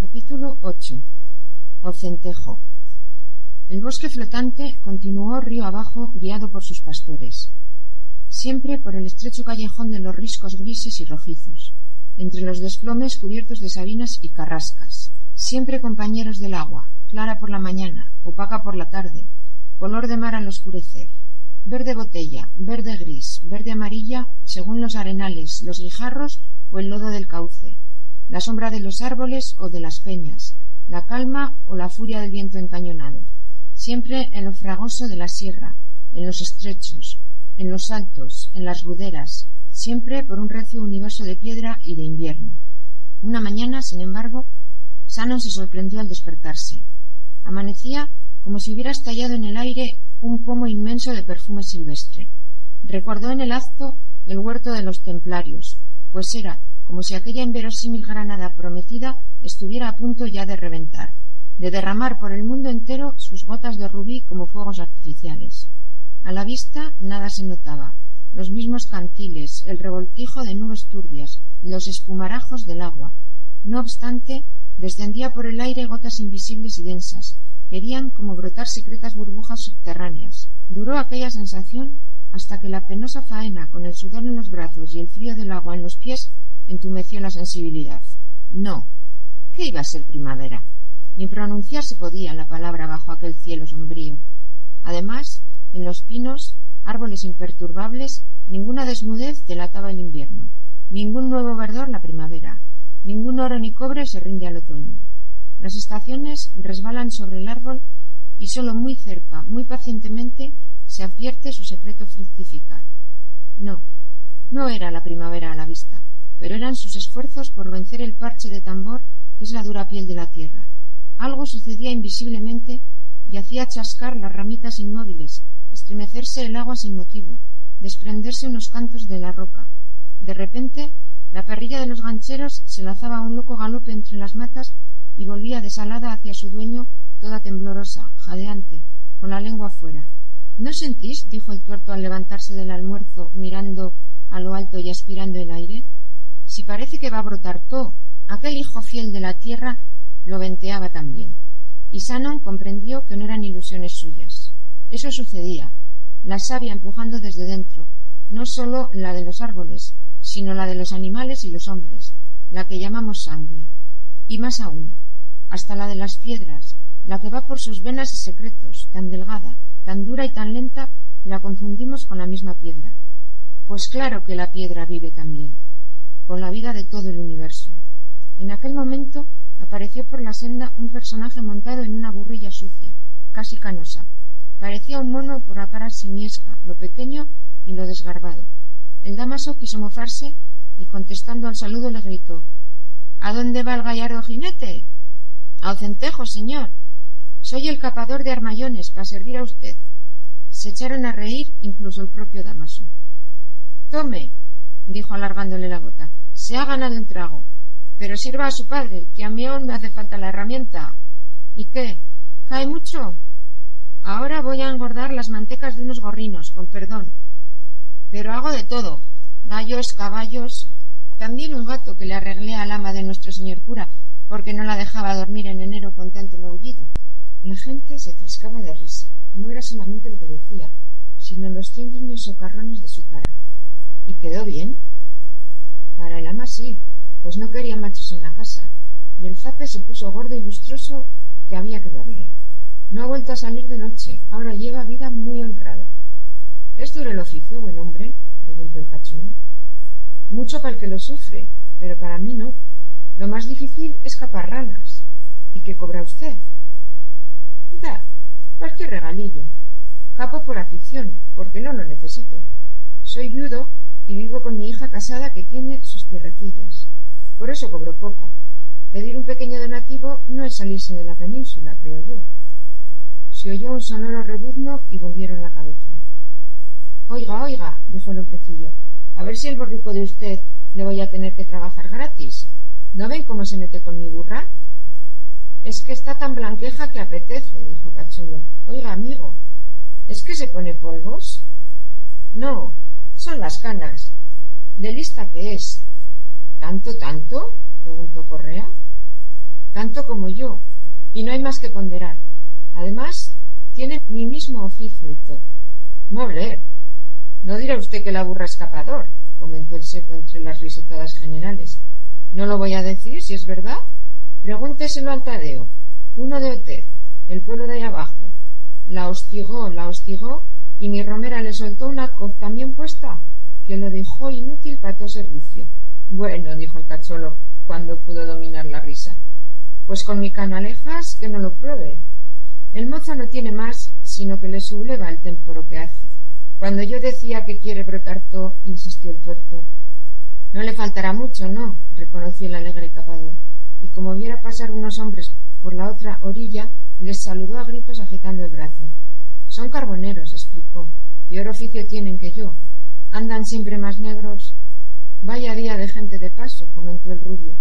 Capítulo 8 Ocentejo El bosque flotante continuó río abajo guiado por sus pastores, siempre por el estrecho callejón de los riscos grises y rojizos, entre los desplomes cubiertos de sabinas y carrascas, siempre compañeros del agua, clara por la mañana, opaca por la tarde, color de mar al oscurecer, verde botella, verde gris, verde amarilla, según los arenales, los guijarros o el lodo del cauce, la sombra de los árboles o de las peñas, la calma o la furia del viento encañonado, siempre en lo fragoso de la sierra, en los estrechos, en los altos, en las ruderas, siempre por un recio universo de piedra y de invierno. Una mañana, sin embargo, Sanon se sorprendió al despertarse. Amanecía como si hubiera estallado en el aire un pomo inmenso de perfume silvestre. Recordó en el acto el huerto de los templarios, pues era como si aquella inverosímil granada prometida estuviera a punto ya de reventar, de derramar por el mundo entero sus gotas de rubí como fuegos artificiales. A la vista nada se notaba, los mismos cantiles, el revoltijo de nubes turbias, los espumarajos del agua. No obstante, descendía por el aire gotas invisibles y densas, querían como brotar secretas burbujas subterráneas. Duró aquella sensación hasta que la penosa faena, con el sudor en los brazos y el frío del agua en los pies, entumeció la sensibilidad. No. ¿Qué iba a ser primavera? Ni pronunciarse podía la palabra bajo aquel cielo sombrío. Además, en los pinos, árboles imperturbables, ninguna desnudez delataba el invierno, ningún nuevo verdor la primavera, ningún oro ni cobre se rinde al otoño. Las estaciones resbalan sobre el árbol y sólo muy cerca, muy pacientemente, se advierte su secreto fructificar. No, no era la primavera a la vista, pero eran sus esfuerzos por vencer el parche de tambor que es la dura piel de la tierra. Algo sucedía invisiblemente y hacía chascar las ramitas inmóviles, estremecerse el agua sin motivo, desprenderse unos cantos de la roca. De repente, la parrilla de los gancheros se lanzaba a un loco galope entre las matas y volvía desalada hacia su dueño, toda temblorosa, jadeante, con la lengua fuera. ¿No sentís? dijo el tuerto al levantarse del almuerzo, mirando a lo alto y aspirando el aire. Si parece que va a brotar todo, aquel hijo fiel de la tierra lo venteaba también. Y Sanon comprendió que no eran ilusiones suyas. Eso sucedía, la savia empujando desde dentro, no sólo la de los árboles, sino la de los animales y los hombres, la que llamamos sangre. Y más aún, hasta la de las piedras, la que va por sus venas y secretos, tan delgada, tan dura y tan lenta que la confundimos con la misma piedra. Pues claro que la piedra vive también, con la vida de todo el universo. En aquel momento apareció por la senda un personaje montado en una burrilla sucia, casi canosa. Parecía un mono por la cara simiesca, lo pequeño y lo desgarbado. El damaso quiso mofarse y contestando al saludo le gritó ¿A dónde va el gallardo jinete? Al centejo, señor. Soy el capador de armayones para servir a usted. Se echaron a reír incluso el propio Damaso. Tome, dijo alargándole la bota. Se ha ganado un trago. Pero sirva a su padre, que a mí aún me hace falta la herramienta. ¿Y qué? ¿Cae mucho? Ahora voy a engordar las mantecas de unos gorrinos, con perdón. Pero hago de todo. Gallos, caballos. También un gato que le arreglé al ama de nuestro señor cura, porque no la dejaba dormir en enero con tanto maullido. La gente se triscaba de risa. No era solamente lo que decía, sino los cien guiños socarrones de su cara. ¿Y quedó bien? Para el ama sí, pues no quería machos en la casa, y el zape se puso gordo y lustroso que había que verle. No ha vuelto a salir de noche, ahora lleva vida muy honrada. ¿Es duro el oficio, buen hombre? preguntó el cachono. Mucho para el que lo sufre, pero para mí no. Lo más difícil es capar ranas. ¿Y qué cobra usted? Da, cualquier regalillo. Capo por afición, porque no lo necesito. Soy viudo y vivo con mi hija casada que tiene sus tierrecillas. Por eso cobro poco. Pedir un pequeño donativo no es salirse de la península, creo yo. Se oyó un sonoro rebuzno y volvieron la cabeza. Oiga, oiga, dijo el hombrecillo, a ver si el borrico de usted le voy a tener que trabajar gratis. ¿No ven cómo se mete con mi burra? Es que está tan blanqueja que apetece, dijo Cachulo. Oiga, amigo, ¿es que se pone polvos? No, son las canas. ¿De lista que es? ¿Tanto, tanto? preguntó Correa. tanto como yo, y no hay más que ponderar. Además, tiene mi mismo oficio y todo. Moler. No dirá usted que la burra escapador, comentó el seco entre las risetadas generales. No lo voy a decir si es verdad. Pregúnteselo al Tadeo, uno de Oter, el pueblo de ahí abajo. La hostigó, la hostigó, y mi romera le soltó una coz también puesta, que lo dejó inútil para todo servicio. Bueno, dijo el cacholo, cuando pudo dominar la risa. Pues con mi canalejas que no lo pruebe. El mozo no tiene más, sino que le subleva el temporo que hace. Cuando yo decía que quiere brotar todo, insistió el tuerto. No le faltará mucho, ¿no? reconoció el alegre capador, y como viera pasar unos hombres por la otra orilla, les saludó a gritos agitando el brazo. Son carboneros, explicó. Peor oficio tienen que yo. Andan siempre más negros. Vaya día de gente de paso, comentó el rubio.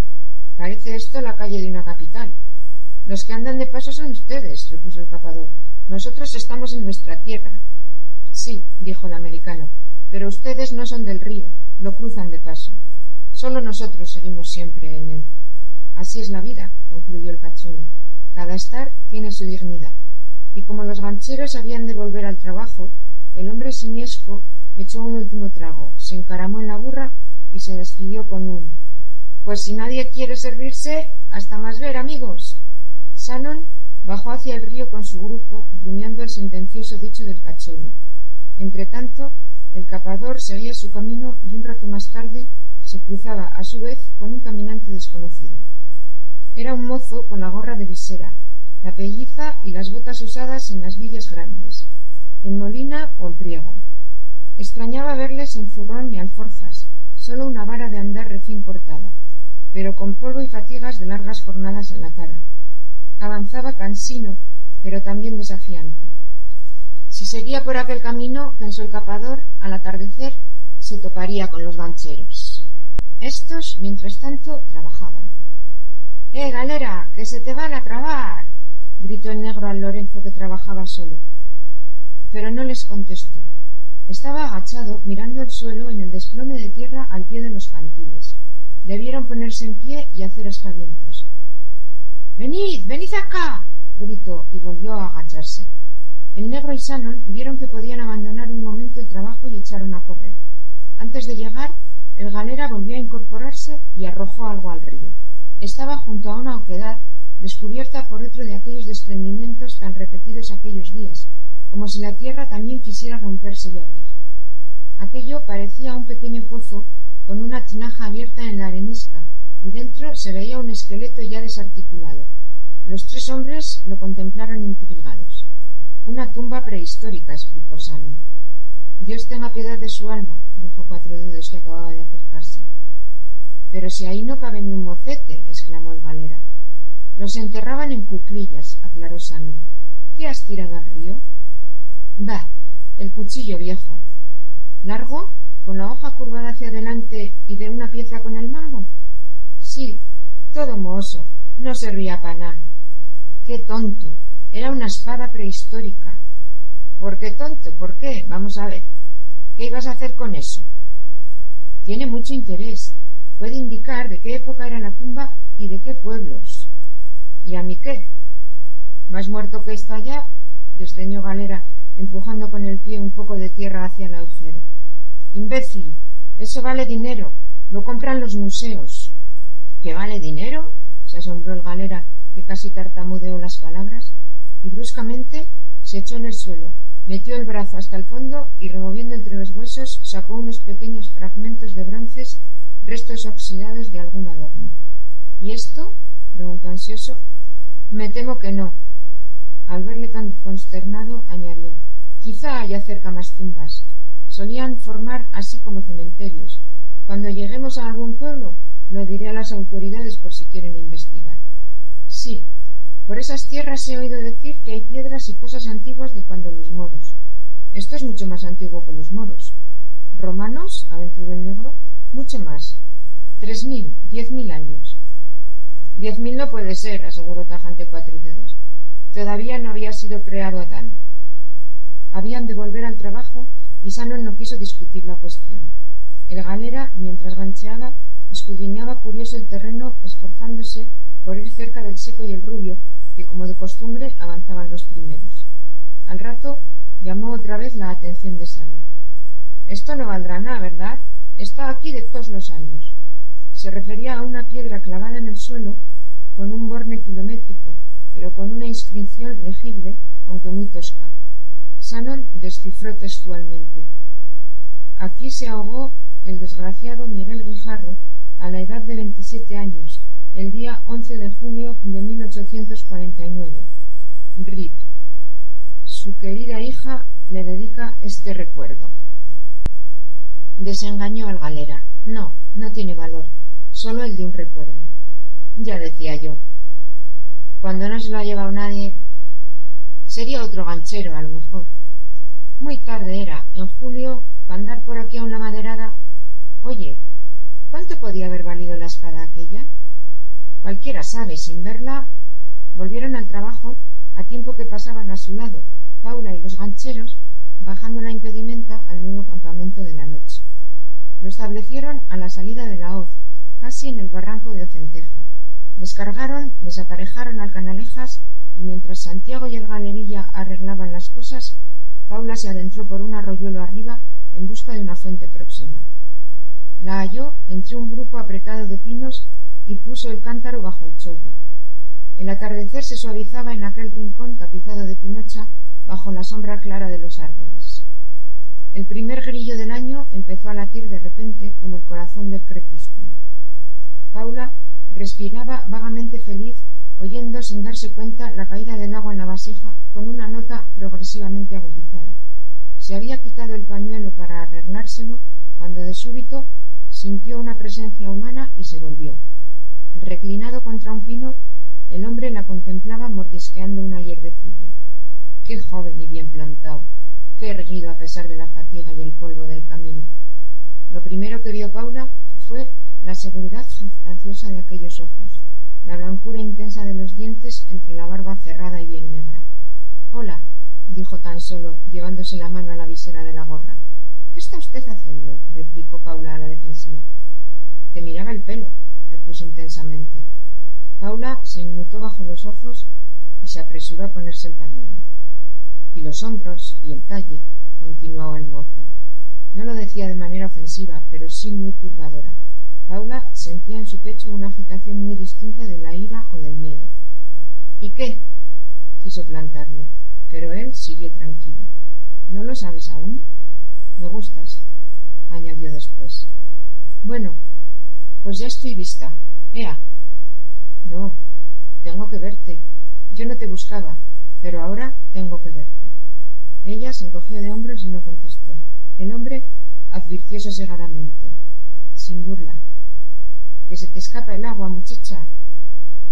Parece esto la calle de una capital. Los que andan de paso son ustedes, repuso el capador. Nosotros estamos en nuestra tierra. Sí, dijo el americano, pero ustedes no son del río, lo cruzan de paso. Solo nosotros seguimos siempre en él. Así es la vida, concluyó el cachorro. Cada estar tiene su dignidad. Y como los gancheros habían de volver al trabajo, el hombre simiesco echó un último trago, se encaramó en la burra y se despidió con un Pues si nadie quiere servirse, hasta más ver, amigos. Shannon bajó hacia el río con su grupo, rumiando el sentencioso dicho del cachorro. Entretanto, el capador seguía su camino y un rato más tarde se cruzaba a su vez con un caminante desconocido. Era un mozo con la gorra de visera, la pelliza y las botas usadas en las vidas grandes, en molina o en priego. Extrañaba verle sin zurrón ni alforjas, solo una vara de andar recién cortada, pero con polvo y fatigas de largas jornadas en la cara. Avanzaba cansino, pero también desafiante. Si seguía por aquel camino, pensó el capador, al atardecer se toparía con los gancheros. Estos, mientras tanto, trabajaban. ¡Eh, galera! ¡Que se te van a trabar! Gritó el negro al Lorenzo que trabajaba solo. Pero no les contestó. Estaba agachado mirando el suelo en el desplome de tierra al pie de los cantiles. Debieron ponerse en pie y hacer aspavientos. Venid, venid acá. gritó y volvió a agacharse. El negro y Shannon vieron que podían abandonar un momento el trabajo y echaron a correr. Antes de llegar, el galera volvió a incorporarse y arrojó algo al río. Estaba junto a una oquedad descubierta por otro de aquellos desprendimientos tan repetidos aquellos días, como si la tierra también quisiera romperse y abrir. Aquello parecía un pequeño pozo con una tinaja abierta en la arenisca, y dentro se veía un esqueleto ya desarticulado. Los tres hombres lo contemplaron intrigados. Una tumba prehistórica, explicó Shannon. Dios tenga piedad de su alma, dijo Cuatro Dedos que acababa de acercarse. Pero si ahí no cabe ni un mocete, exclamó el galera. Los enterraban en cuclillas, aclaró Shannon. ¿Qué has tirado al río? Bah, el cuchillo viejo. ¿Largo? ¿Con la hoja curvada hacia adelante y de una pieza con el mango? Sí, todo mohoso. No servía para nada. ¡Qué tonto! Era una espada prehistórica. ¿Por qué tonto? ¿Por qué? Vamos a ver. ¿Qué ibas a hacer con eso? Tiene mucho interés puede indicar de qué época era la tumba y de qué pueblos. ¿Y a mí qué? Más muerto que está ya, desdeñó Galera, empujando con el pie un poco de tierra hacia el agujero. Imbécil, eso vale dinero, lo compran los museos. ¿Qué vale dinero? se asombró el Galera, que casi tartamudeó las palabras, y bruscamente se echó en el suelo, metió el brazo hasta el fondo y removiendo entre los huesos sacó unos pequeños fragmentos de bronces restos oxidados de algún adorno. ¿Y esto? preguntó ansioso. Me temo que no. Al verle tan consternado, añadió Quizá haya cerca más tumbas. Solían formar así como cementerios. Cuando lleguemos a algún pueblo, lo diré a las autoridades por si quieren investigar. Sí, por esas tierras he oído decir que hay piedras y cosas antiguas de cuando los moros. Esto es mucho más antiguo que los moros. ¿Romanos? aventuró el negro. Mucho más. Tres mil, diez mil años. Diez mil no puede ser, aseguró tajante Cuatro Dedos. Todavía no había sido creado Adán. Habían de volver al trabajo y Shannon no quiso discutir la cuestión. El galera, mientras gancheaba, escudriñaba curioso el terreno, esforzándose por ir cerca del seco y el rubio, que como de costumbre avanzaban los primeros. Al rato llamó otra vez la atención de Sano. Esto no valdrá nada, ¿verdad? Está aquí de todos los años. Se refería a una piedra clavada en el suelo con un borne kilométrico, pero con una inscripción legible, aunque muy tosca. Sanon descifró textualmente. Aquí se ahogó el desgraciado Miguel Guijarro a la edad de veintisiete años, el día 11 de junio de 1849. Rip. Su querida hija le dedica este recuerdo. Desengañó al galera. No, no tiene valor, solo el de un recuerdo. Ya decía yo. Cuando no se lo ha llevado nadie, sería otro ganchero, a lo mejor. Muy tarde era, en julio, para andar por aquí a una maderada. Oye, ¿cuánto podía haber valido la espada aquella? Cualquiera sabe, sin verla, volvieron al trabajo a tiempo que pasaban a su lado Paula y los gancheros bajando la impedimenta al nuevo campamento de la noche. Lo establecieron a la salida de la hoz, casi en el barranco de Ocentejo. Descargaron, desaparejaron al Canalejas y mientras Santiago y el Galerilla arreglaban las cosas, Paula se adentró por un arroyuelo arriba en busca de una fuente próxima. La halló entre un grupo apretado de pinos y puso el cántaro bajo el chorro. El atardecer se suavizaba en aquel rincón tapizado de pinocha bajo la sombra clara de los árboles. El primer grillo del año empezó a latir de repente como el corazón del crepúsculo. Paula respiraba vagamente feliz, oyendo sin darse cuenta la caída del agua en la vasija con una nota progresivamente agudizada. Se había quitado el pañuelo para arreglárselo cuando de súbito sintió una presencia humana y se volvió. Reclinado contra un pino, el hombre la contemplaba mordisqueando una hierbecilla. Qué joven y bien plantado, qué erguido a pesar de la fatiga y el polvo del camino. Lo primero que vio Paula fue la seguridad jactanciosa de aquellos ojos, la blancura intensa de los dientes entre la barba cerrada y bien negra. Hola, dijo tan solo, llevándose la mano a la visera de la gorra. ¿Qué está usted haciendo? replicó Paula a la defensiva. Te miraba el pelo, repuso intensamente. Paula se inmutó bajo los ojos y se apresuró a ponerse el pañuelo. Y los hombros y el talle, continuó el mozo. No lo decía de manera ofensiva, pero sí muy turbadora. Paula sentía en su pecho una agitación muy distinta de la ira o del miedo. ¿Y qué? quiso plantarle, pero él siguió tranquilo. ¿No lo sabes aún? Me gustas, añadió después. Bueno, pues ya estoy vista. Ea. No, tengo que verte. Yo no te buscaba, pero ahora tengo que verte. Ella se encogió de hombros y no contestó. El hombre advirtió sosegadamente, sin burla, que se te escapa el agua, muchacha.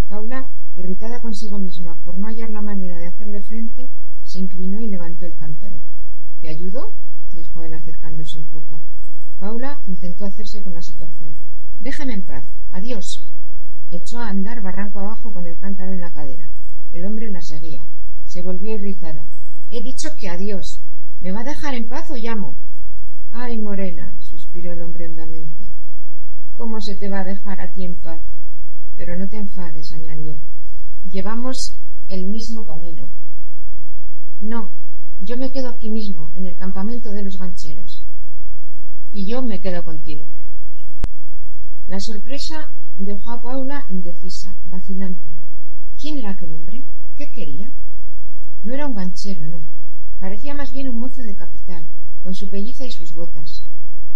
Paula, irritada consigo misma por no hallar la manera de hacerle frente, se inclinó y levantó el cántaro. ¿Te ayudo? dijo él acercándose un poco. Paula intentó hacerse con la situación. Déjeme en paz. Adiós. Echó a andar barranco abajo con el cántaro en la cadera. El hombre la seguía. Se volvió irritada. He dicho que adiós. ¿Me va a dejar en paz o llamo? Ay, Morena, suspiró el hombre hondamente. ¿Cómo se te va a dejar a ti en paz? Pero no te enfades, añadió. Llevamos el mismo camino. No, yo me quedo aquí mismo, en el campamento de los gancheros. Y yo me quedo contigo. La sorpresa dejó a Paula indecisa, vacilante. ¿Quién era aquel hombre? ¿Qué quería? No era un ganchero, no. Parecía más bien un mozo de capital, con su pelliza y sus botas.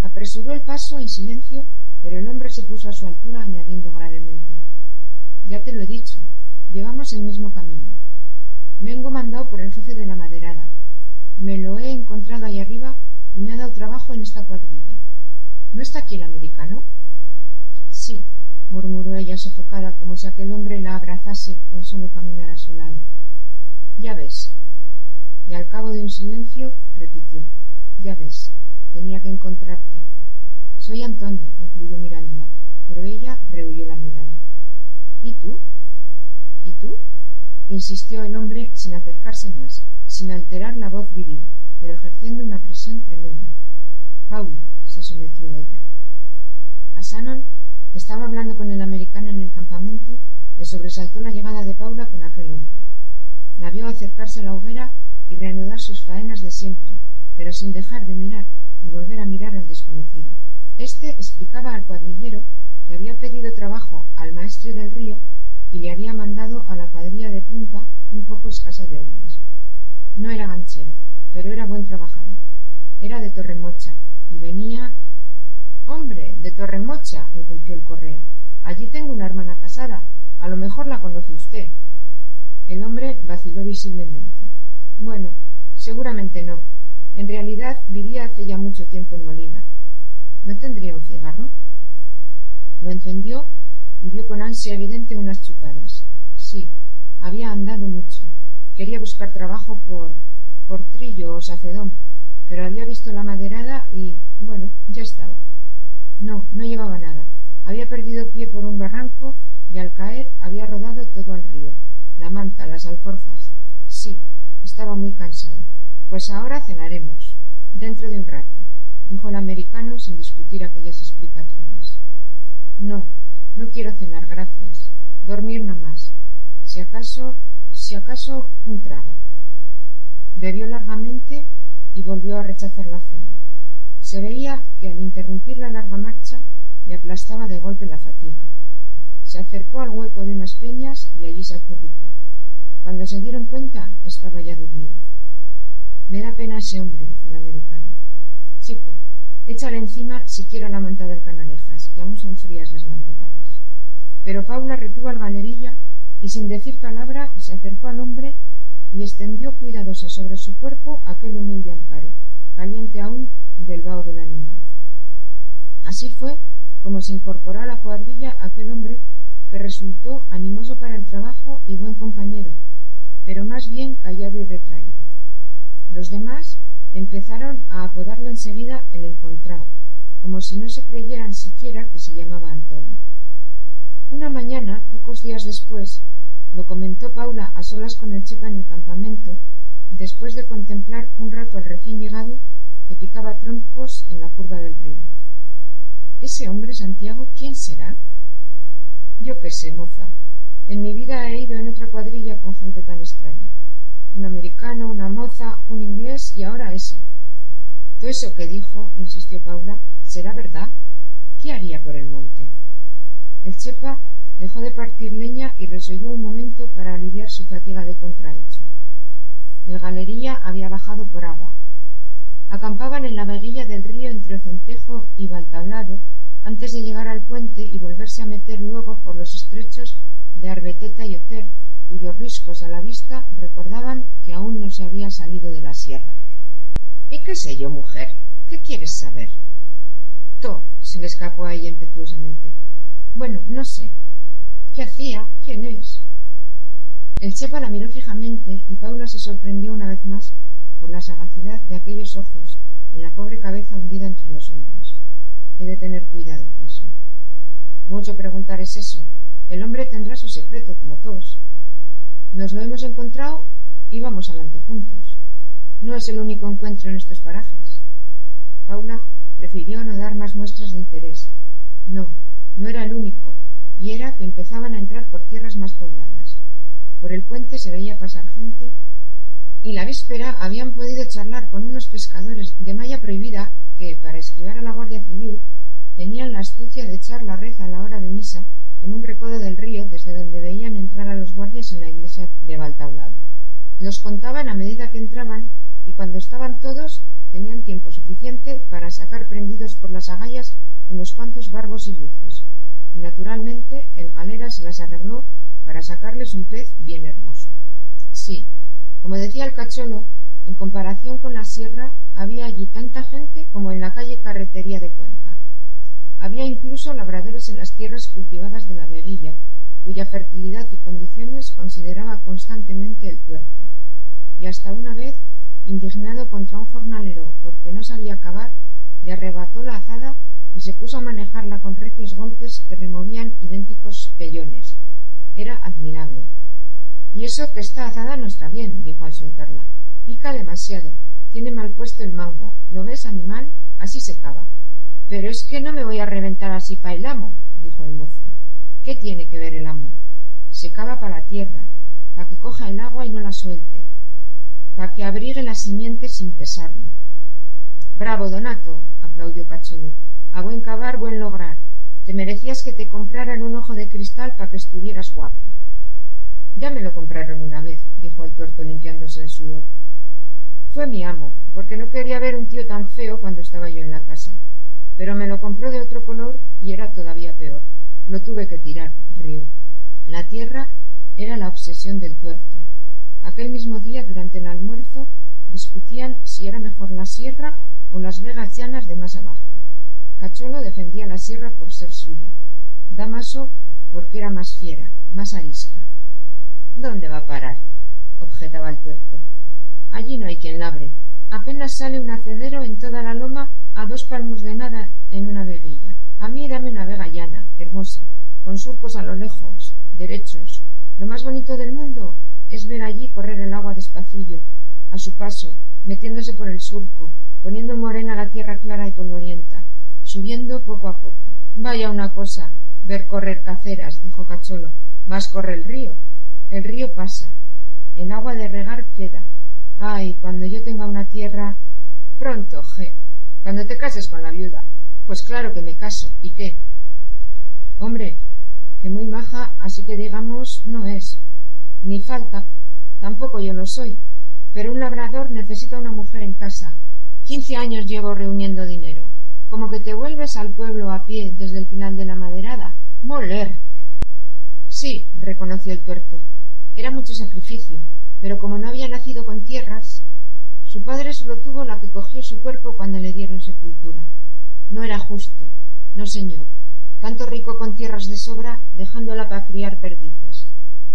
Apresuró el paso en silencio pero el hombre se puso a su altura añadiendo gravemente Ya te lo he dicho, llevamos el mismo camino. Vengo mandado por el jefe de la maderada. Me lo he encontrado ahí arriba y me ha dado trabajo en esta cuadrilla. ¿No está aquí el americano? Sí, murmuró ella sofocada como si aquel hombre la abrazase con solo caminar a su lado. Ya ves. Y al cabo de un silencio repitió. Ya ves, tenía que encontrarte. Soy Antonio, concluyó mirándola, pero ella rehuyó la mirada. ¿Y tú? ¿Y tú? insistió el hombre sin acercarse más, sin alterar la voz viril, pero ejerciendo una presión tremenda. Paula, se sometió ella. A Shannon, que estaba hablando con el americano en el campamento, le sobresaltó la llegada de Paula con aquel hombre. La vio acercarse a la hoguera y reanudar sus faenas de siempre, pero sin dejar de mirar y volver a mirar al desconocido. Este explicaba al cuadrillero que había pedido trabajo al maestre del río y le había mandado a la cuadrilla de punta un poco escasa de hombres. No era ganchero, pero era buen trabajador. Era de Torremocha y venía. Hombre, de Torremocha, irrumpió el correa. Allí tengo una hermana casada. A lo mejor la conoce usted. El hombre vaciló visiblemente. Bueno, seguramente no. En realidad vivía hace ya mucho tiempo en Molina. ¿No tendría un cigarro? Lo encendió y dio con ansia evidente unas chupadas. Sí, había andado mucho. Quería buscar trabajo por por Trillo o Sacedón, pero había visto la maderada y, bueno, ya estaba. No, no llevaba nada. Había perdido pie por un barranco y al caer había rodado todo al río. La manta, las alforjas. Sí, estaba muy cansado. Pues ahora cenaremos. Dentro de un rato, dijo el americano sin discutir aquellas explicaciones. No, no quiero cenar, gracias. Dormir no más. Si acaso, si acaso, un trago. Bebió largamente y volvió a rechazar la cena. Se veía que al interrumpir la larga marcha le aplastaba de golpe la fatiga. Se acercó al hueco de unas peñas y allí se acurrucó. Cuando se dieron cuenta, estaba ya dormido. Me da pena ese hombre, dijo el americano. Chico, échale encima siquiera la manta del canalejas, que aún son frías las madrugadas. Pero Paula retuvo al galerilla y sin decir palabra se acercó al hombre y extendió cuidadosa sobre su cuerpo aquel humilde amparo, caliente aún del vaho del animal. Así fue como se incorporó a la cuadrilla aquel hombre que resultó animoso para el trabajo y buen compañero, pero más bien callado y retraído. Los demás empezaron a apodarle enseguida el encontrado, como si no se creyeran siquiera que se llamaba Antonio. Una mañana, pocos días después, lo comentó Paula a solas con el chepa en el campamento, después de contemplar un rato al recién llegado que picaba troncos en la curva del río. Ese hombre, Santiago, ¿quién será? Yo qué sé, moza. En mi vida he ido en otra cuadrilla con gente tan extraña. Un americano, una moza, un inglés y ahora ese. Todo eso que dijo, insistió Paula, ¿será verdad? ¿Qué haría por el monte? El chepa dejó de partir leña y resolló un momento para aliviar su fatiga de contrahecho. El galería había bajado por agua. Acampaban en la veguilla del río entre Ocentejo y Valtablado antes de llegar al puente y volverse a meter luego por los estrechos de Arbeteta y Oter, cuyos riscos a la vista recordaban que aún no se había salido de la sierra. ¿Y qué sé yo, mujer? ¿Qué quieres saber? To, se le escapó a ella impetuosamente. Bueno, no sé. ¿Qué hacía? ¿Quién es? El chepa la miró fijamente y Paula se sorprendió una vez más por la sagacidad de aquellos ojos en la pobre cabeza hundida entre los hombros. He de tener cuidado, pensó. Mucho preguntar es eso. El hombre tendrá su secreto, como todos. Nos lo hemos encontrado y vamos adelante juntos. No es el único encuentro en estos parajes. Paula prefirió no dar más muestras de interés. No, no era el único, y era que empezaban a entrar por tierras más pobladas. Por el puente se veía pasar gente, y la víspera habían podido charlar con unos pescadores de malla prohibida que, para esquivar a la Guardia Civil, tenían la astucia de echar la red a la hora de misa en un recodo del río desde donde veían entrar a los guardias en la iglesia de Baltablado. Los contaban a medida que entraban y cuando estaban todos tenían tiempo suficiente para sacar prendidos por las agallas unos cuantos barbos y luces. Y naturalmente el galera se las arregló para sacarles un pez bien hermoso. Sí, como decía el cacholo, en comparación con la sierra había allí tanta gente como en la calle Carretería de Cuenca. Había incluso labradores en las tierras cultivadas de la veguilla, cuya fertilidad y condiciones consideraba constantemente el tuerto. Y hasta una vez, indignado contra un jornalero porque no sabía cavar, le arrebató la azada y se puso a manejarla con recios golpes que removían idénticos pellones. Era admirable. Y eso que esta azada no está bien, dijo al soltarla. Pica demasiado. Tiene mal puesto el mango. ¿Lo ves, animal? Así se cava. Pero es que no me voy a reventar así pa' el amo, dijo el mozo. ¿Qué tiene que ver el amo? se cava para la tierra, para que coja el agua y no la suelte, para que abrigue la simiente sin pesarle. Bravo, Donato, aplaudió Cacholo. A buen cavar, buen lograr. Te merecías que te compraran un ojo de cristal para que estuvieras guapo. Ya me lo compraron una vez, dijo el tuerto limpiándose el sudor. Fue mi amo, porque no quería ver un tío tan feo cuando estaba yo en la casa. Pero me lo compró de otro color y era todavía peor. Lo tuve que tirar, río. La tierra era la obsesión del tuerto. Aquel mismo día, durante el almuerzo, discutían si era mejor la sierra o las vegas llanas de más abajo. Cacholo defendía la sierra por ser suya, Damaso porque era más fiera, más arisca. ¿Dónde va a parar? objetaba el tuerto. Allí no hay quien labre. Apenas sale un acedero en toda la loma a dos palmos de nada en una veguilla. A mí dame una vega llana, hermosa, con surcos a lo lejos, derechos. Lo más bonito del mundo es ver allí correr el agua despacillo, a su paso, metiéndose por el surco, poniendo morena la tierra clara y polvorienta, subiendo poco a poco. Vaya una cosa, ver correr caceras, dijo Cacholo. Más corre el río. El río pasa. El agua de regar queda. Ay, cuando yo tenga una tierra. Pronto. Cuando te cases con la viuda. Pues claro que me caso. ¿Y qué? Hombre, que muy maja, así que digamos, no es. Ni falta. Tampoco yo lo soy. Pero un labrador necesita una mujer en casa. Quince años llevo reuniendo dinero. Como que te vuelves al pueblo a pie desde el final de la maderada. Moler. Sí, reconoció el tuerto. Era mucho sacrificio, pero como no había nacido con tierras, su padre solo tuvo la que cogió su cuerpo cuando le dieron sepultura. No era justo, no señor. Tanto rico con tierras de sobra, dejándola para criar perdices.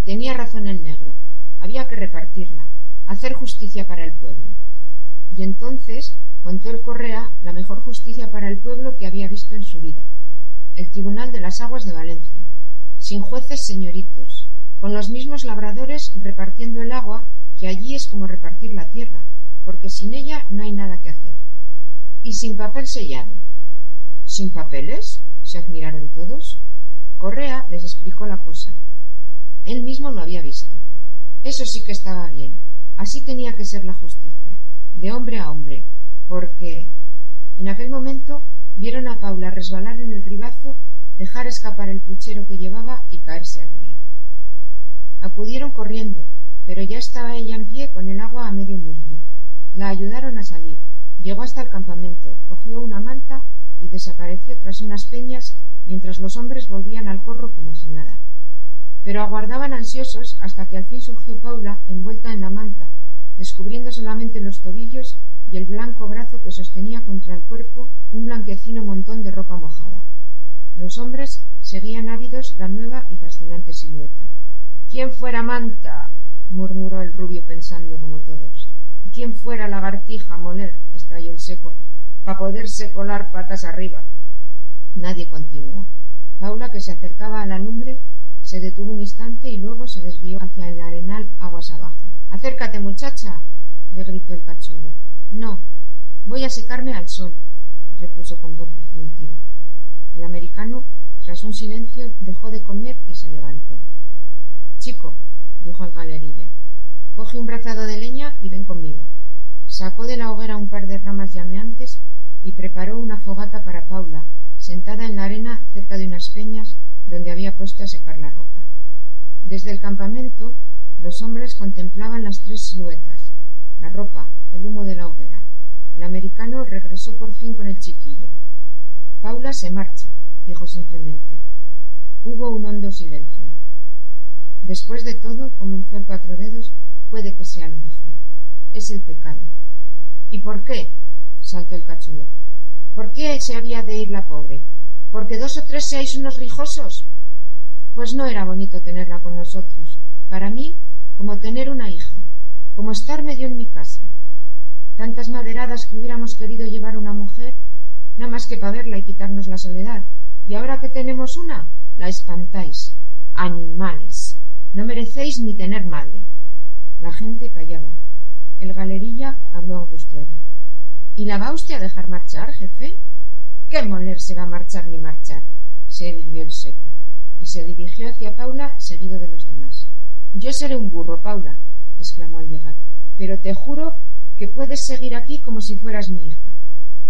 Tenía razón el negro. Había que repartirla, hacer justicia para el pueblo. Y entonces contó el Correa la mejor justicia para el pueblo que había visto en su vida. El Tribunal de las Aguas de Valencia. Sin jueces señoritos, con los mismos labradores repartiendo el agua, que allí es como repartir la tierra, porque sin ella no hay nada que hacer. Y sin papel sellado. ¿Sin papeles? se admiraron todos. Correa les explicó la cosa. Él mismo lo había visto. Eso sí que estaba bien. Así tenía que ser la justicia, de hombre a hombre, porque en aquel momento vieron a Paula resbalar en el ribazo, dejar escapar el puchero que llevaba y caerse al río. Acudieron corriendo, pero ya estaba ella en pie con el agua a medio muslo. La ayudaron a salir. Llegó hasta el campamento, cogió una manta y desapareció tras unas peñas mientras los hombres volvían al corro como si nada. Pero aguardaban ansiosos hasta que al fin surgió Paula envuelta en la manta, descubriendo solamente los tobillos y el blanco brazo que sostenía contra el cuerpo un blanquecino montón de ropa mojada. Los hombres seguían ávidos la nueva y fascinante silueta. ¿Quién fuera manta? murmuró el rubio pensando como todos. ¿Quién fuera lagartija moler? estalló el seco, para poderse colar patas arriba. Nadie continuó. Paula, que se acercaba a la lumbre, se detuvo un instante y luego se desvió hacia el arenal aguas abajo. Acércate, muchacha, le gritó el cachorro. No, voy a secarme al sol, repuso con voz definitiva. El americano, tras un silencio, dejó de comer y se levantó. Chico, dijo el galerilla, coge un brazado de leña y ven conmigo. Sacó de la hoguera un par de ramas llameantes y preparó una fogata para Paula, sentada en la arena cerca de unas peñas donde había puesto a secar la ropa. Desde el campamento los hombres contemplaban las tres siluetas, la ropa, el humo de la hoguera. El americano regresó por fin con el chiquillo. Paula se marcha, dijo simplemente. Hubo un hondo silencio. Después de todo, comenzó el cuatro dedos, puede que sea lo mejor. Es el pecado. ¿Y por qué? saltó el cacholo. ¿Por qué se había de ir la pobre? ¿Porque dos o tres seáis unos rijosos? Pues no era bonito tenerla con nosotros. Para mí, como tener una hija, como estar medio en mi casa. Tantas maderadas que hubiéramos querido llevar una mujer, nada más que para verla y quitarnos la soledad. Y ahora que tenemos una, la espantáis. Animales. No merecéis ni tener madre. La gente callaba. El galerilla habló angustiado. ¿Y la va usted a dejar marchar, jefe? ¿Qué moler se va a marchar ni marchar? se irguió el seco. y se dirigió hacia Paula seguido de los demás. Yo seré un burro, Paula, exclamó al llegar, pero te juro que puedes seguir aquí como si fueras mi hija.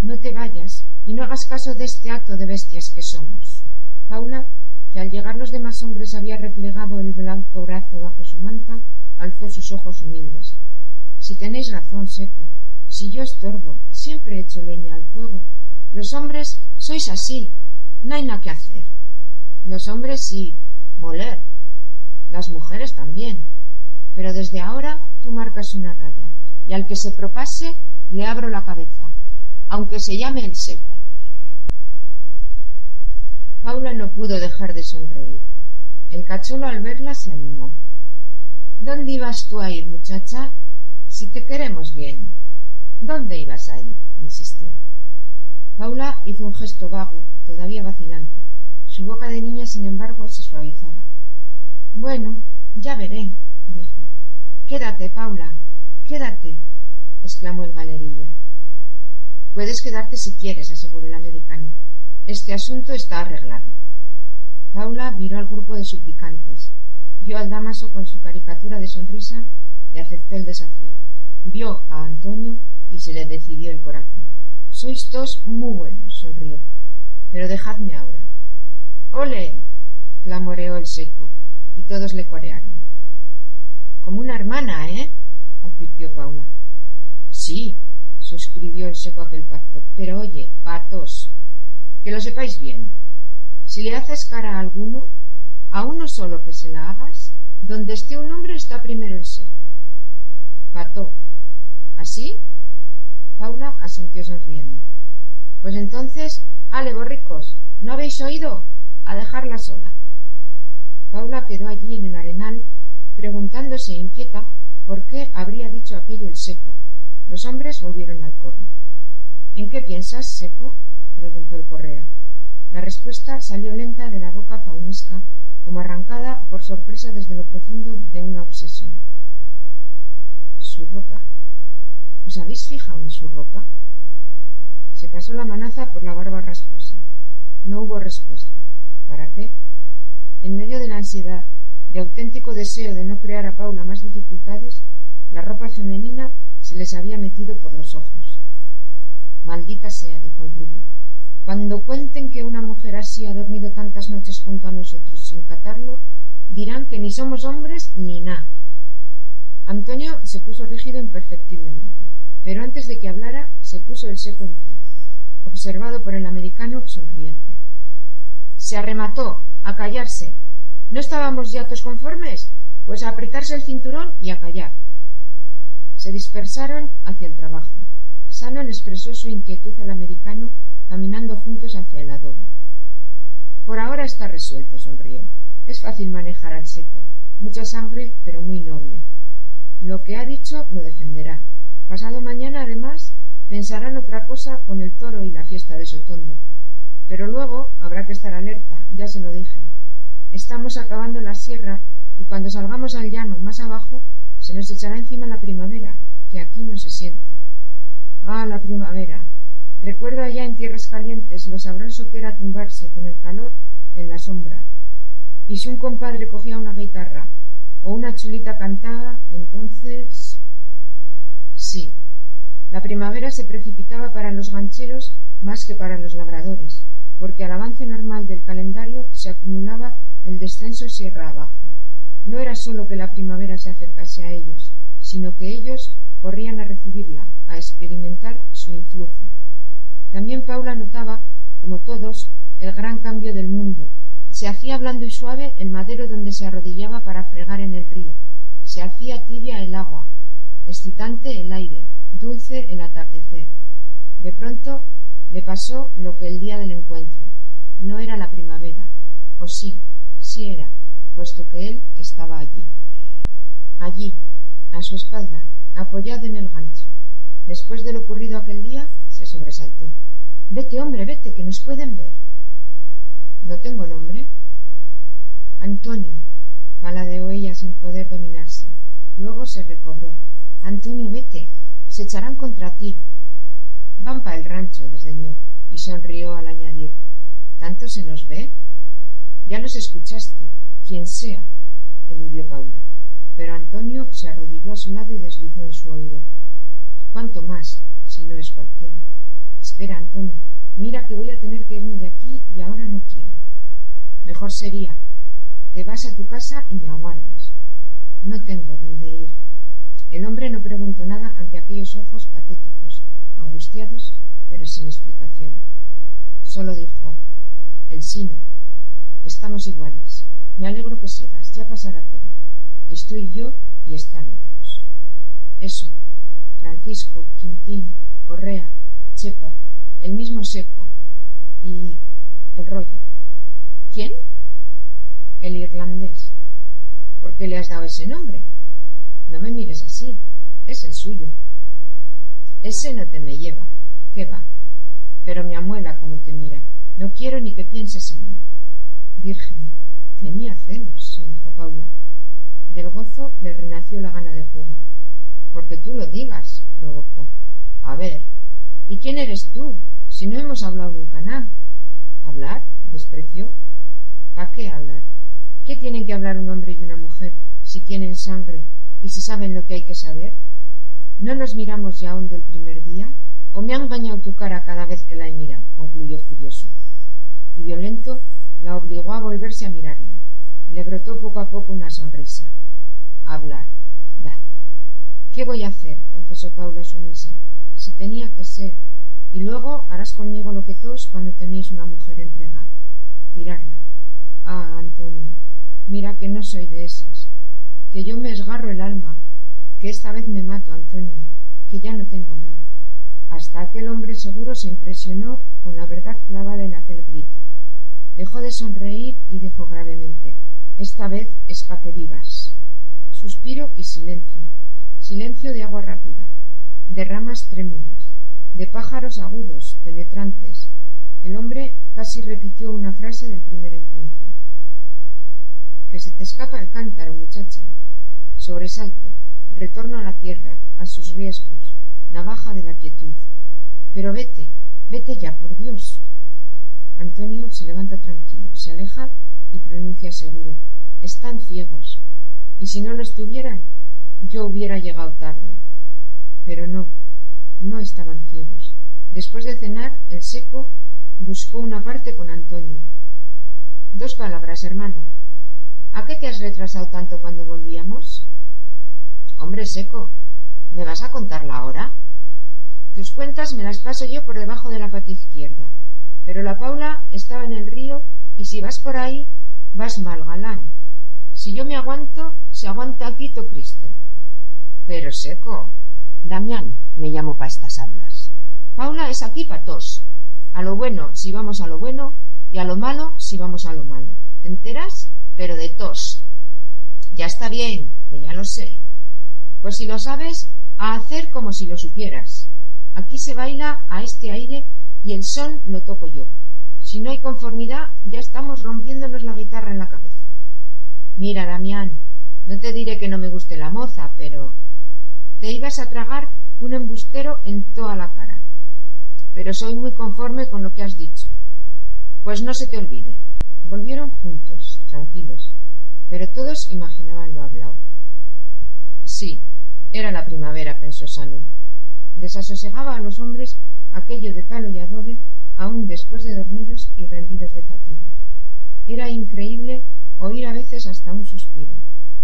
No te vayas y no hagas caso de este acto de bestias que somos. Paula, que al llegar los demás hombres había replegado el blanco brazo bajo su manta, alzó sus ojos humildes. Si tenéis razón, Seco, si yo estorbo, siempre echo leña al fuego. Los hombres sois así, no hay nada que hacer. Los hombres sí, moler. Las mujeres también. Pero desde ahora tú marcas una raya, y al que se propase le abro la cabeza, aunque se llame el seco. Paula no pudo dejar de sonreír. El cacholo al verla se animó. ¿Dónde ibas tú a ir, muchacha? Si te queremos bien. ¿Dónde ibas a ir? insistió. Paula hizo un gesto vago, todavía vacilante. Su boca de niña, sin embargo, se suavizaba. Bueno, ya veré, dijo. Quédate, Paula, quédate, exclamó el galerilla. Puedes quedarte si quieres, aseguró el americano. Este asunto está arreglado. Paula miró al grupo de suplicantes. Vio al Damaso con su caricatura de sonrisa y aceptó el desafío. Vio a Antonio y se le decidió el corazón. Sois dos muy buenos, sonrió. Pero dejadme ahora. ¡Ole! clamoreó el seco, y todos le corearon. Como una hermana, ¿eh? advirtió Paula. Sí, suscribió el seco aquel pacto. Pero oye, patos, que lo sepáis bien. Si le haces cara a alguno, a uno solo que se la hagas, donde esté un hombre está primero el seco. Pato. ¿Así? Paula asintió sonriendo. Pues entonces, ale, borricos, ¿no habéis oído? A dejarla sola. Paula quedó allí en el arenal, preguntándose inquieta por qué habría dicho aquello el seco. Los hombres volvieron al corro. ¿En qué piensas, seco? preguntó el correa. La respuesta salió lenta de la boca faunesca, como arrancada por sorpresa desde lo profundo de una obsesión. Su ropa. ¿Os habéis fijado en su ropa? Se pasó la manaza por la barba rasposa. No hubo respuesta. ¿Para qué? En medio de la ansiedad, de auténtico deseo de no crear a Paula más dificultades, la ropa femenina se les había metido por los ojos. Maldita sea, dijo el rubio. Cuando cuenten que una mujer así ha dormido tantas noches junto a nosotros sin catarlo, dirán que ni somos hombres ni nada. Antonio se puso rígido imperceptiblemente pero antes de que hablara se puso el seco en pie, observado por el americano sonriente. Se arremató, a callarse. ¿No estábamos ya todos conformes? Pues a apretarse el cinturón y a callar. Se dispersaron hacia el trabajo. Shannon expresó su inquietud al americano caminando juntos hacia el adobo. Por ahora está resuelto, sonrió. Es fácil manejar al seco. Mucha sangre, pero muy noble. Lo que ha dicho lo defenderá. Pasado mañana, además, pensarán otra cosa con el toro y la fiesta de Sotondo. Pero luego habrá que estar alerta, ya se lo dije. Estamos acabando la sierra y cuando salgamos al llano más abajo se nos echará encima la primavera, que aquí no se siente. Ah, la primavera. Recuerdo allá en tierras calientes lo sabroso que era tumbarse con el calor en la sombra. Y si un compadre cogía una guitarra o una chulita cantaba, entonces Sí. La primavera se precipitaba para los gancheros más que para los labradores, porque al avance normal del calendario se acumulaba el descenso sierra abajo. No era sólo que la primavera se acercase a ellos, sino que ellos corrían a recibirla, a experimentar su influjo. También Paula notaba, como todos, el gran cambio del mundo. Se hacía blando y suave el madero donde se arrodillaba para fregar en el río. Se hacía tibia el agua, excitante el aire, dulce el atardecer. De pronto le pasó lo que el día del encuentro. No era la primavera, o sí, sí era, puesto que él estaba allí. Allí, a su espalda, apoyado en el gancho. Después de lo ocurrido aquel día, se sobresaltó. Vete, hombre, vete, que nos pueden ver. ¿No tengo nombre? Antonio, paladeó ella sin poder dominarse. Luego se recobró. Antonio, vete. Se echarán contra ti. Van para el rancho, desdeñó, y sonrió al añadir ¿Tanto se nos ve? Ya los escuchaste, quien sea, eludió Paula. Pero Antonio se arrodilló a su lado y deslizó en su oído. ¿Cuánto más, si no es cualquiera? Espera, Antonio. Mira que voy a tener que irme de aquí y ahora no quiero. Mejor sería. Te vas a tu casa y me aguardas. No tengo dónde ir. El hombre no preguntó nada ante aquellos ojos patéticos, angustiados, pero sin explicación. Solo dijo El sino. Estamos iguales. Me alegro que sigas. Ya pasará todo. Estoy yo y están otros. Eso. Francisco, Quintín, Correa, Chepa, el mismo Seco y el rollo. ¿Quién? El irlandés. ¿Por qué le has dado ese nombre? No me mires así. Es el suyo. Ese no te me lleva. ¿Qué va? Pero mi amuela como te mira. No quiero ni que pienses en él. Virgen, tenía celos, se dijo Paula. Del gozo le renació la gana de jugar. Porque tú lo digas, provocó. A ver, ¿y quién eres tú? Si no hemos hablado nunca nada. ¿Hablar? despreció. ¿Para qué hablar? ¿Qué tienen que hablar un hombre y una mujer si tienen sangre y si saben lo que hay que saber? ¿No nos miramos ya aún del primer día? ¿O me ha engañado tu cara cada vez que la he mirado? concluyó furioso. Y violento la obligó a volverse a mirarle. Le brotó poco a poco una sonrisa. Hablar. Da. ¿Qué voy a hacer? confesó Paula sumisa. Si tenía que ser. Y luego harás conmigo lo que todos cuando tenéis una mujer entregada. Tirarla. Ah, Antonio, mira que no soy de esas. Que yo me esgarro el alma. Que esta vez me mato, Antonio. Que ya no tengo nada. Hasta aquel hombre seguro se impresionó con la verdad clavada en aquel grito. Dejó de sonreír y dijo gravemente Esta vez es pa' que vivas. Suspiro y silencio. Silencio de agua rápida, de ramas trémulas, de pájaros agudos, penetrantes. El hombre casi repitió una frase del primer encuentro. Que se te escapa el cántaro, muchacha. Sobresalto, retorno a la tierra, a sus riesgos, navaja de la quietud. Pero vete, vete ya, por Dios. Antonio se levanta tranquilo, se aleja y pronuncia seguro. Están ciegos. Y si no lo estuvieran, yo hubiera llegado tarde. Pero no, no estaban ciegos. Después de cenar, el seco buscó una parte con Antonio. Dos palabras, hermano. ¿A qué te has retrasado tanto cuando volvíamos? Hombre seco, ¿me vas a contarla ahora? Tus cuentas me las paso yo por debajo de la pata izquierda. Pero la Paula estaba en el río y si vas por ahí, vas mal, galán. Si yo me aguanto, se aguanta Quito Cristo. Pero seco. Damián, me llamo pa' estas hablas. Paula es aquí pa' tos. A lo bueno, si vamos a lo bueno, y a lo malo, si vamos a lo malo. ¿Te enteras? Pero de tos. Ya está bien, que ya lo sé. Pues si lo sabes, a hacer como si lo supieras. Aquí se baila a este aire y el sol lo toco yo. Si no hay conformidad, ya estamos rompiéndonos la guitarra en la cabeza. Mira, Damián, no te diré que no me guste la moza, pero te ibas a tragar un embustero en toda la cara. Pero soy muy conforme con lo que has dicho. Pues no se te olvide. Volvieron juntos, tranquilos, pero todos imaginaban lo hablado. Sí, era la primavera, pensó Sanu desasosegaba a los hombres aquello de palo y adobe aún después de dormidos y rendidos de fatiga. Era increíble oír a veces hasta un suspiro,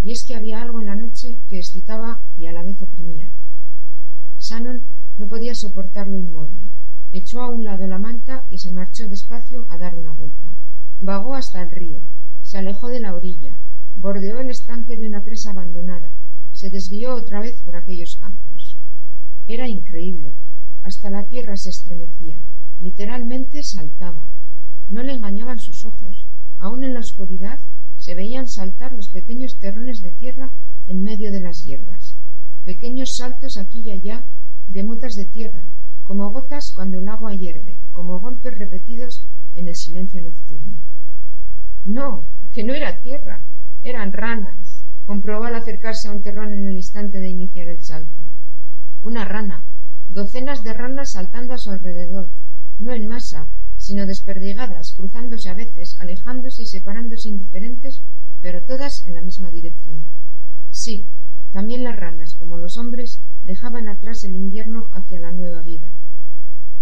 y es que había algo en la noche que excitaba y a la vez oprimía. Shannon no podía soportarlo inmóvil. Echó a un lado la manta y se marchó despacio a dar una vuelta. Vagó hasta el río, se alejó de la orilla, bordeó el estanque de una presa abandonada, se desvió otra vez por aquellos campos. Era increíble. Hasta la tierra se estremecía. Literalmente saltaba. No le engañaban sus ojos. Aún en la oscuridad se veían saltar los pequeños terrones de tierra en medio de las hierbas. Pequeños saltos aquí y allá de motas de tierra, como gotas cuando el agua hierve, como golpes repetidos en el silencio nocturno. No, que no era tierra, eran ranas, comprobó al acercarse a un terrón en el instante de iniciar el salto una rana, docenas de ranas saltando a su alrededor, no en masa, sino desperdigadas, cruzándose a veces, alejándose y separándose indiferentes, pero todas en la misma dirección. Sí, también las ranas, como los hombres, dejaban atrás el invierno hacia la nueva vida.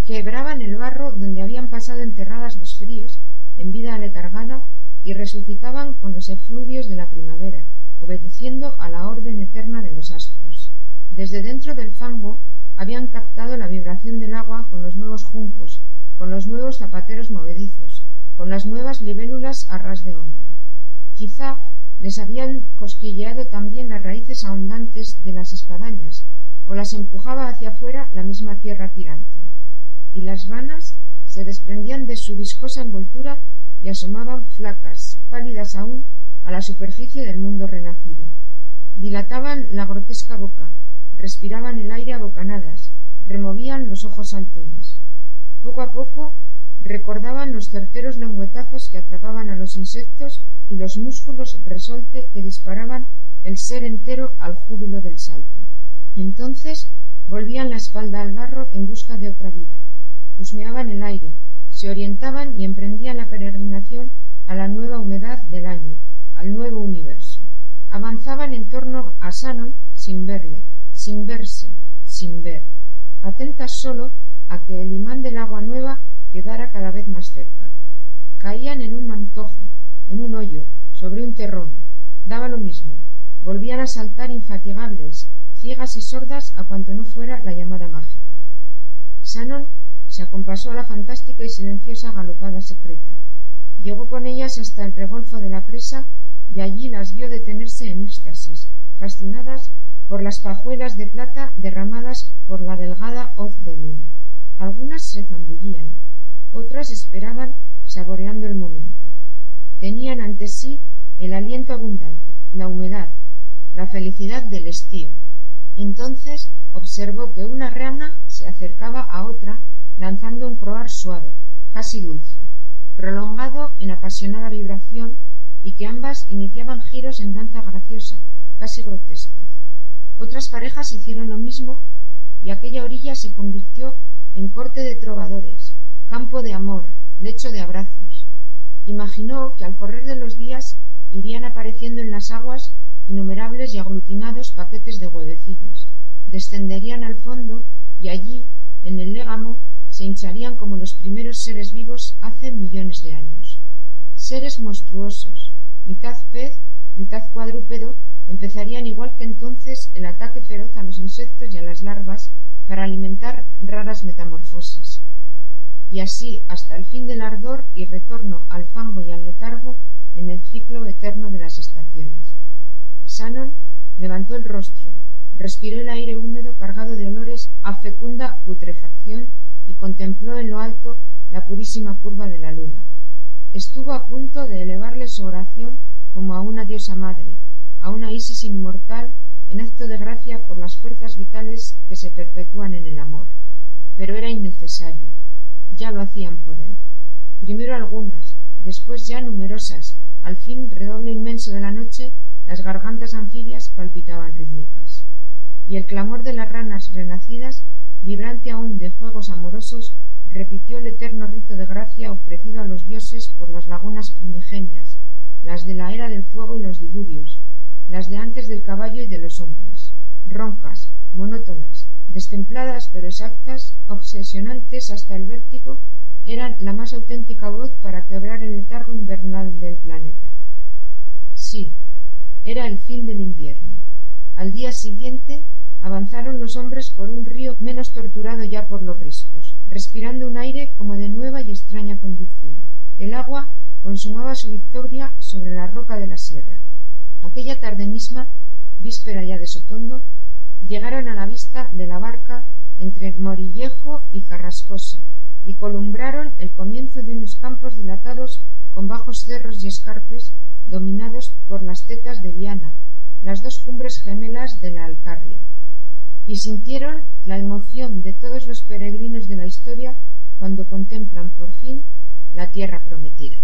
Quebraban el barro donde habían pasado enterradas los fríos, en vida aletargada, y resucitaban con los efluvios de la primavera, obedeciendo a la orden eterna de los astros. Desde dentro del fango habían captado la vibración del agua con los nuevos juncos, con los nuevos zapateros movedizos, con las nuevas libélulas a ras de onda. Quizá les habían cosquilleado también las raíces ahondantes de las espadañas, o las empujaba hacia afuera la misma tierra tirante. Y las ranas se desprendían de su viscosa envoltura y asomaban flacas, pálidas aún, a la superficie del mundo renacido. Dilataban la grotesca boca, respiraban el aire a bocanadas, removían los ojos saltones. Poco a poco recordaban los certeros lengüetazos que atrapaban a los insectos y los músculos resolte que disparaban el ser entero al júbilo del salto. Entonces volvían la espalda al barro en busca de otra vida. Husmeaban el aire, se orientaban y emprendían la peregrinación a la nueva humedad del año, al nuevo universo. Avanzaban en torno a Sanon sin verle, sin verse, sin ver, atentas solo a que el imán del agua nueva quedara cada vez más cerca. Caían en un mantojo, en un hoyo, sobre un terrón. Daba lo mismo. Volvían a saltar infatigables, ciegas y sordas a cuanto no fuera la llamada mágica. Sanon se acompasó a la fantástica y silenciosa galopada secreta. Llegó con ellas hasta el regolfo de la presa y allí las vio detenerse en éxtasis, fascinadas por las pajuelas de plata derramadas por la delgada hoz de luna. Algunas se zambullían, otras esperaban saboreando el momento. Tenían ante sí el aliento abundante, la humedad, la felicidad del estío. Entonces observó que una rana se acercaba a otra lanzando un croar suave, casi dulce, prolongado en apasionada vibración y que ambas iniciaban giros en danza graciosa, casi grotesca. Otras parejas hicieron lo mismo y aquella orilla se convirtió en corte de trovadores, campo de amor, lecho de abrazos. Imaginó que al correr de los días irían apareciendo en las aguas innumerables y aglutinados paquetes de huevecillos, descenderían al fondo y allí, en el légamo, se hincharían como los primeros seres vivos hace millones de años. Seres monstruosos, mitad pez, mitad cuadrúpedo, empezarían igual que entonces el ataque feroz a los insectos y a las larvas para alimentar raras metamorfosis. Y así hasta el fin del ardor y retorno al fango y al letargo en el ciclo eterno de las estaciones. Sanon levantó el rostro, respiró el aire húmedo cargado de olores a fecunda putrefacción y contempló en lo alto la purísima curva de la luna. Estuvo a punto de elevarle su oración como a una diosa madre, a una Isis inmortal en acto de gracia por las fuerzas vitales que se perpetúan en el amor. Pero era innecesario. Ya lo hacían por él. Primero algunas, después ya numerosas. Al fin, redoble inmenso de la noche, las gargantas anfibias palpitaban rítmicas. Y el clamor de las ranas renacidas, vibrante aún de juegos amorosos, repitió el eterno rito de gracia ofrecido a los dioses por las lagunas primigenias, las de la era del fuego y los diluvios, las de antes del caballo y de los hombres, roncas, monótonas, destempladas pero exactas, obsesionantes hasta el vértigo, eran la más auténtica voz para quebrar el letargo invernal del planeta. Sí, era el fin del invierno. Al día siguiente avanzaron los hombres por un río menos torturado ya por los riscos, respirando un aire como de nueva y extraña condición. El agua consumaba su victoria sobre la roca de la sierra. Aquella tarde misma, víspera ya de Sotondo, llegaron a la vista de la barca entre Morillejo y Carrascosa y columbraron el comienzo de unos campos dilatados con bajos cerros y escarpes dominados por las tetas de Viana, las dos cumbres gemelas de la Alcarria, y sintieron la emoción de todos los peregrinos de la historia cuando contemplan por fin la tierra prometida.